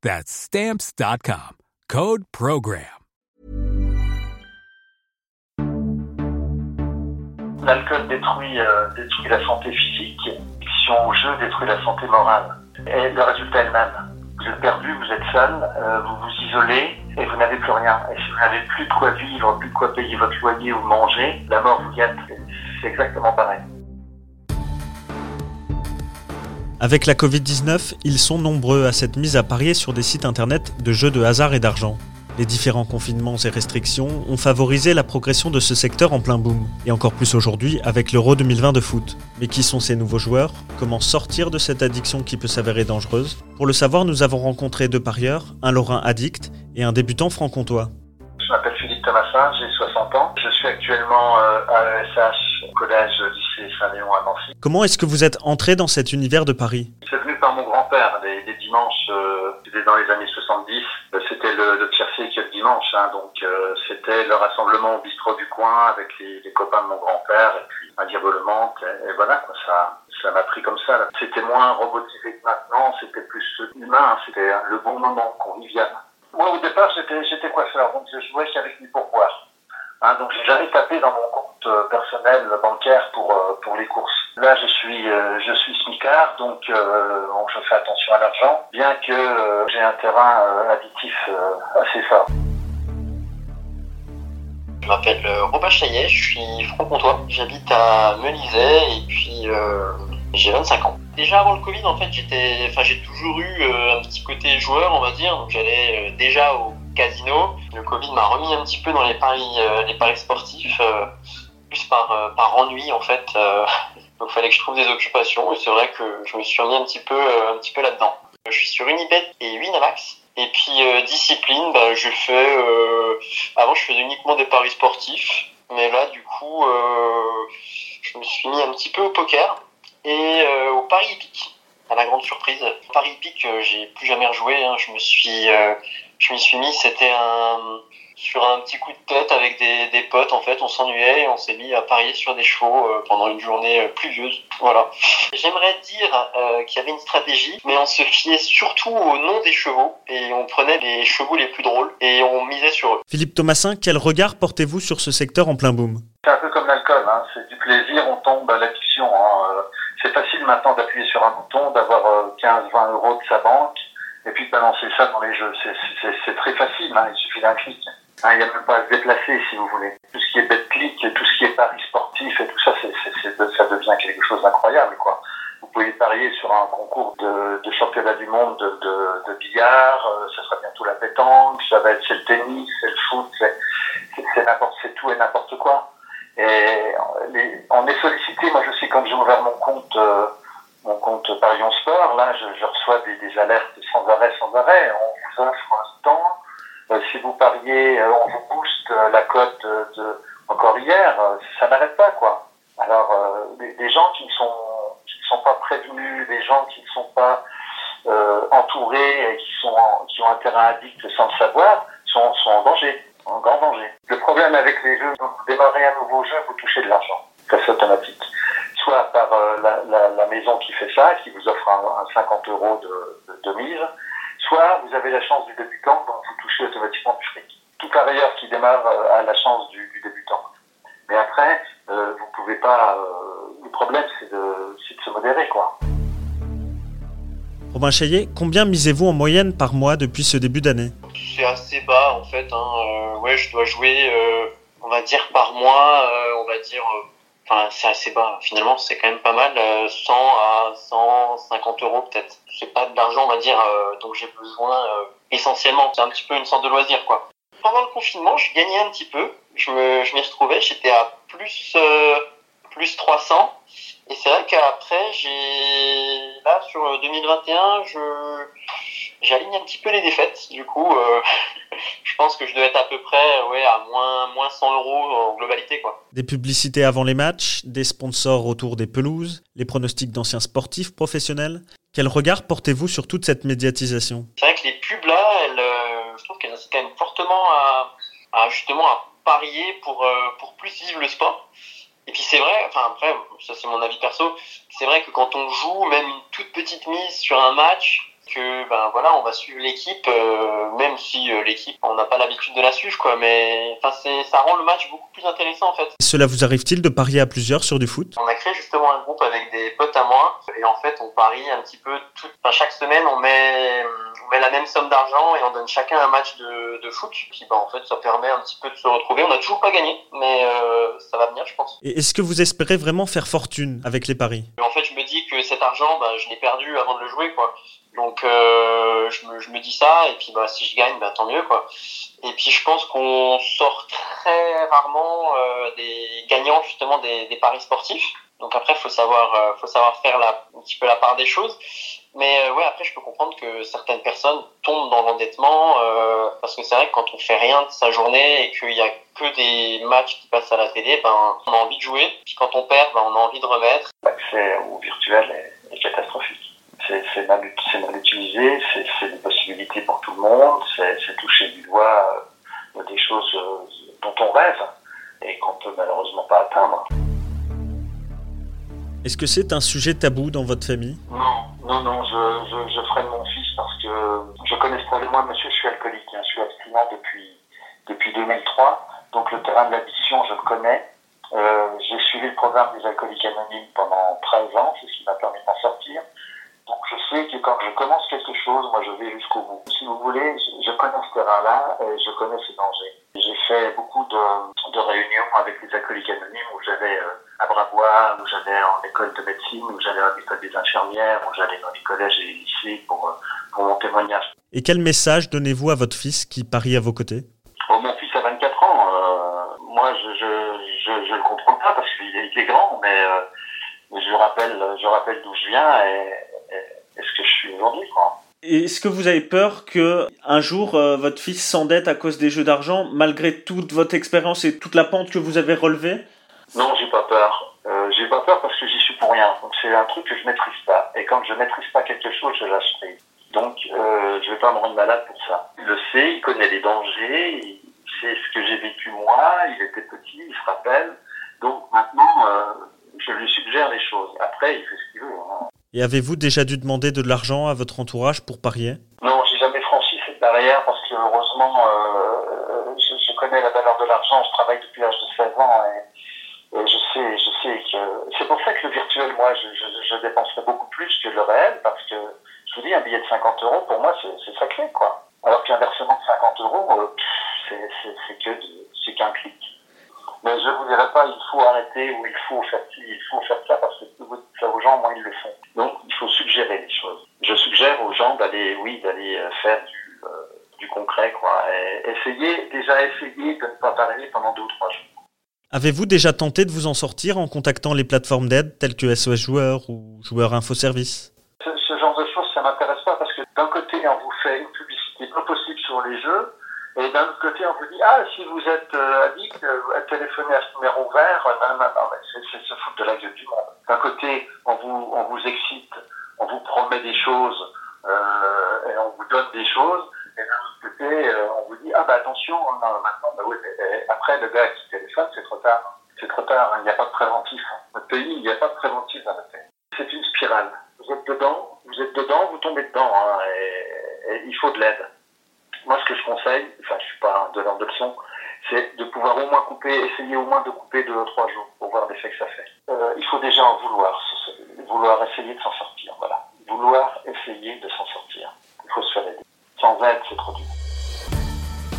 That's Stamps.com. Code PROGRAM. L'alcool détruit, euh, détruit la santé physique, l'addiction au jeu détruit la santé morale. Et le résultat est le même. Vous êtes perdu, vous êtes seul, euh, vous vous isolez et vous n'avez plus rien. Et si vous n'avez plus de quoi vivre, plus de quoi payer votre loyer ou manger, la mort vous guette. C'est exactement pareil. Avec la Covid-19, ils sont nombreux à s'être mis à parier sur des sites internet de jeux de hasard et d'argent. Les différents confinements et restrictions ont favorisé la progression de ce secteur en plein boom, et encore plus aujourd'hui avec l'Euro 2020 de foot. Mais qui sont ces nouveaux joueurs? Comment sortir de cette addiction qui peut s'avérer dangereuse? Pour le savoir, nous avons rencontré deux parieurs, un Lorrain addict et un débutant franc-comtois. Je m'appelle Philippe Thomasin, j'ai 60 ans. Je suis actuellement euh, à l'ESH, collège lycée Saint-Léon à Nancy. Comment est-ce que vous êtes entré dans cet univers de Paris? C'est venu par mon grand-père, les, les dimanches, euh, c'était dans les années 70, euh, c'était le, le tiercé qui est le dimanche, hein, donc euh, c'était le rassemblement au bistrot du coin avec les, les copains de mon grand-père et puis un diabolement, et, et voilà, quoi, ça ça m'a pris comme ça. C'était moins robotisé que maintenant, c'était plus humain, c'était le bon moment convivial. Moi, au départ, j'étais, coiffeur, donc je jouais qu'avec mes pourboires. Hein, donc, j'ai jamais tapé dans mon compte euh, personnel bancaire pour euh, pour les courses. Là, je suis euh, je suis smicard, donc je fais attention à l'argent, bien que j'ai un terrain euh, additif assez fort. Je m'appelle Robin Chaillet, je suis franc-comtois. J'habite à Melizet et puis j'ai 25 ans. Déjà avant le Covid, en fait, j'étais, enfin, j'ai toujours eu un petit côté joueur, on va dire. Donc j'allais déjà au casino. Le Covid m'a remis un petit peu dans les paris, euh, les paris sportifs, euh, plus par euh, par ennui en fait. donc fallait que je trouve des occupations et c'est vrai que je me suis remis un petit peu, un peu là-dedans. Je suis sur Unibet et Winamax. Et puis discipline, bah, je fais. avant, je faisais uniquement des paris sportifs, mais là, du coup, je me suis mis un petit peu au poker et au pari hippique. À la grande surprise, au pari hippique, j'ai plus jamais rejoué. hein. Je me suis, je m'y suis mis. C'était un sur un petit coup de tête avec des, des potes. En fait, on s'ennuyait et on s'est mis à parier sur des chevaux euh, pendant une journée euh, pluvieuse. Voilà. J'aimerais dire euh, qu'il y avait une stratégie, mais on se fiait surtout au nom des chevaux et on prenait les chevaux les plus drôles et on misait sur eux. Philippe Thomasin, quel regard portez-vous sur ce secteur en plein boom? C'est un peu comme l'alcool, hein. c'est du plaisir, on tombe à l'addiction. Hein. C'est facile maintenant d'appuyer sur un bouton, d'avoir euh, 15-20 euros de sa banque et puis de balancer ça dans les jeux. C'est- très facile, hein. il suffit d'un clic. Hein, il n'y a même pas à se déplacer si vous voulez. Tout ce qui est bet-click, tout ce qui est paris sportif et tout ça, ça devient quelque chose d'incroyable. Vous pouvez parier sur un concours de, championnat du monde de, billard, euh, ça sera bientôt la pétanque, ça va être le tennis, c'est le foot, c'est c'est- c'est n'importe, c'est tout et n'importe quoi. Et les- on est sollicité. Moi, je sais quand j'ai ouvert mon compte, euh, mon compte Parion Sport, là, je, reçois des, alertes sans arrêt, sans arrêt. On vous offre un temps. Euh, si vous pariez, euh, on vous booste euh, la cote de encore hier. ça n'arrête pas, quoi. Alors, des, gens qui ne sont qui sont pas prévenus, des gens qui ne sont pas entourés et qui sont qui ont un terrain addict sans le savoir, sont, sont en danger, en grand danger. Le problème avec les jeux, vous démarrez un nouveau jeu, vous touchez de l'argent. Ça, c'est automatique. Soit par la maison qui fait ça, qui vous offre un, un 50 euros de, de, de mise, soit vous avez la chance du débutant, donc vous touchez automatiquement du fric. Tout parieur qui démarre euh, a la chance du, du débutant. Mais après, euh, vous pouvez pas. euh, le problème, c'est de, c'est de se modérer, quoi. Robin Chaillet, combien misez-vous en moyenne par mois depuis ce début d'année? C'est assez bas en fait. Hein. Euh, ouais, je dois jouer euh, on va dire par mois, on va dire, enfin c'est assez bas. Finalement, c'est quand même pas mal, 100 à 150 euros peut-être. C'est pas de l'argent, on va dire, dont j'ai besoin essentiellement. C'est un petit peu une sorte de loisir, quoi. Pendant le confinement, je gagnais un petit peu. Je me, je m'y retrouvais. J'étais à plus, plus 300. Et c'est vrai qu'après, j'ai là sur 2021, je j'aligne un petit peu les défaites. Du coup, euh, pense que je dois être à peu près ouais à moins moins 100 euros en globalité quoi. Des publicités avant les matchs, des sponsors autour des pelouses, les pronostics d'anciens sportifs professionnels. Quel regard portez-vous sur toute cette médiatisation? C'est vrai que les pubs là, elles, euh, je trouve qu'elles incitent quand même fortement à, à justement à parier pour euh, pour plus vivre le sport. Et puis c'est vrai, enfin après, ça c'est mon avis perso, c'est vrai que quand on joue même une toute petite mise sur un match, que ben voilà on va suivre l'équipe euh, même si euh, l'équipe on n'a pas l'habitude de la suivre quoi. Mais ça rend le match beaucoup plus intéressant en fait. Cela vous arrive-t-il de parier à plusieurs sur du foot? On a créé justement un groupe avec des potes à moi. Et en fait on parie un petit peu tout enfin, chaque semaine on met on met la même somme d'argent et on donne chacun un match de, de foot. Qui ben en fait ça permet un petit peu de se retrouver. On n'a toujours pas gagné mais euh, ça va venir je pense. Et est-ce que vous espérez vraiment faire fortune avec les paris? En fait je me dis que cet argent ben, je l'ai perdu avant de le jouer quoi donc euh, je, me, dis ça et puis bah si je gagne bah tant mieux quoi. Et puis je pense qu'on sort très rarement euh, des gagnants justement des, paris sportifs. Donc après faut euh, faut savoir faire un petit peu la part des choses. Mais ouais après je peux comprendre que certaines personnes tombent dans l'endettement parce que c'est vrai que quand on fait rien de sa journée et qu'il y a que des matchs qui passent à la télé, ben on a envie de jouer. Puis quand on perd, ben on a envie de remettre. L'accès au virtuel est catastrophique c'est mal, mal, utilisé, c'est des possibilités pour tout le monde, c'est toucher du doigt euh, des choses euh, dont on rêve et qu'on peut malheureusement pas atteindre. Est-ce que c'est un sujet tabou dans votre famille? Non, non, non, je, je, je freine mon fils parce que je connais ce problème. Moi, monsieur, je suis alcoolique, hein, je suis abstinent depuis, depuis 2003, donc le terrain de l'addiction, je le connais. Euh, J'ai suivi le programme des alcooliques anonymes pendant 13 ans, c'est ce qui m'a permis d'en sortir. Donc je sais que quand je commence moi je vais jusqu'au bout. Si vous voulez, je connais ce terrain-là et je connais ce danger. J'ai fait beaucoup de, de, réunions avec les alcooliques anonymes où j'allais euh, à Brabois, où j'allais en école de médecine, où j'allais à l'école des infirmières, où j'allais dans les collèges et les lycées pour, euh, pour mon témoignage. Et quel message donnez-vous à votre fils qui parie à vos côtés? Oh, Mon fils a 24 ans. Euh, moi, je je, je, le comprends pas parce qu'il est, grand, mais euh, je rappelle, je rappelle d'où je viens et est-ce que je suis aujourd'hui, quoi. Est-ce que vous avez peur que un jour euh, votre fils s'endette à cause des jeux d'argent, malgré toute votre expérience et toute la pente que vous avez relevée? Non, j'ai pas peur. Euh, j'ai pas peur parce que j'y suis pour rien. Donc c'est un truc que je maîtrise pas. Et quand je maîtrise pas quelque chose, je lâche prise. Donc euh, je vais pas me rendre malade pour ça. Il le sait, il connaît les dangers, il sait ce que j'ai vécu moi. Il était petit, il se rappelle. Donc maintenant, euh, je lui suggère les choses. Après, il fait ce qu'il veut. Hein. Et avez-vous déjà dû demander de l'argent à votre entourage pour parier? Non, j'ai jamais franchi cette barrière parce que heureusement, euh, je, connais la valeur de l'argent. Je travaille depuis l'âge de 16 ans et, je sais, je sais que c'est pour ça que le virtuel, moi, je, je, je, dépenserai beaucoup plus que le réel parce que je vous dis, un billet de 50 euros pour moi, c'est sacré, quoi. Alors qu'un versement de 50 euros, euh, c'est qu'un clic. Mais je vous dirai pas, il faut arrêter ou il faut faire ci, il faut faire ça parce que plus vous dites ça aux gens, moins ils le font. Donc, il faut suggérer des choses. Je suggère aux gens d'aller, oui, d'aller euh, faire du, euh, du concret, quoi. Et essayer, déjà essayer de ne pas parler pendant deux ou trois jours. Avez-vous déjà tenté de vous en sortir en contactant les plateformes d'aide telles que SOS Joueurs ou Joueurs Info Service? Ce, ce genre de choses, ça m'intéresse pas parce que d'un côté, on vous fait une publicité pas possible sur les jeux et d'un autre côté, on vous dit, ah, si vous êtes euh, addict, euh, téléphonez à ce numéro vert. Non, non, non, c'est se foutre de la gueule du monde. D'un côté, on vous, on vous excite, on vous promet des choses, euh, et on vous donne des choses. Et d'un autre côté, on vous dit, ah, bah attention, maintenant, bah oui, après, le gars qui téléphone, c'est trop tard. C'est trop tard, il n'y a pas de préventif. Notre pays, il n'y a pas de préventif dans notre pays. C'est une spirale. Vous êtes dedans, vous êtes dedans, vous tombez dedans, hein, et il faut de l'aide moi, ce que je conseille, enfin, je suis pas un donneur de c'est de pouvoir au moins couper, essayer au moins de couper deux ou trois jours pour voir l'effet que ça fait. Euh, il faut déjà en vouloir, vouloir essayer de s'en sortir, voilà. Vouloir essayer de s'en sortir. Il faut se faire aider. Sans aide, c'est trop dur.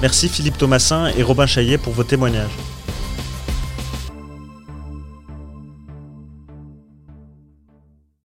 Merci Philippe Thomasin et Robin Chaillet pour vos témoignages.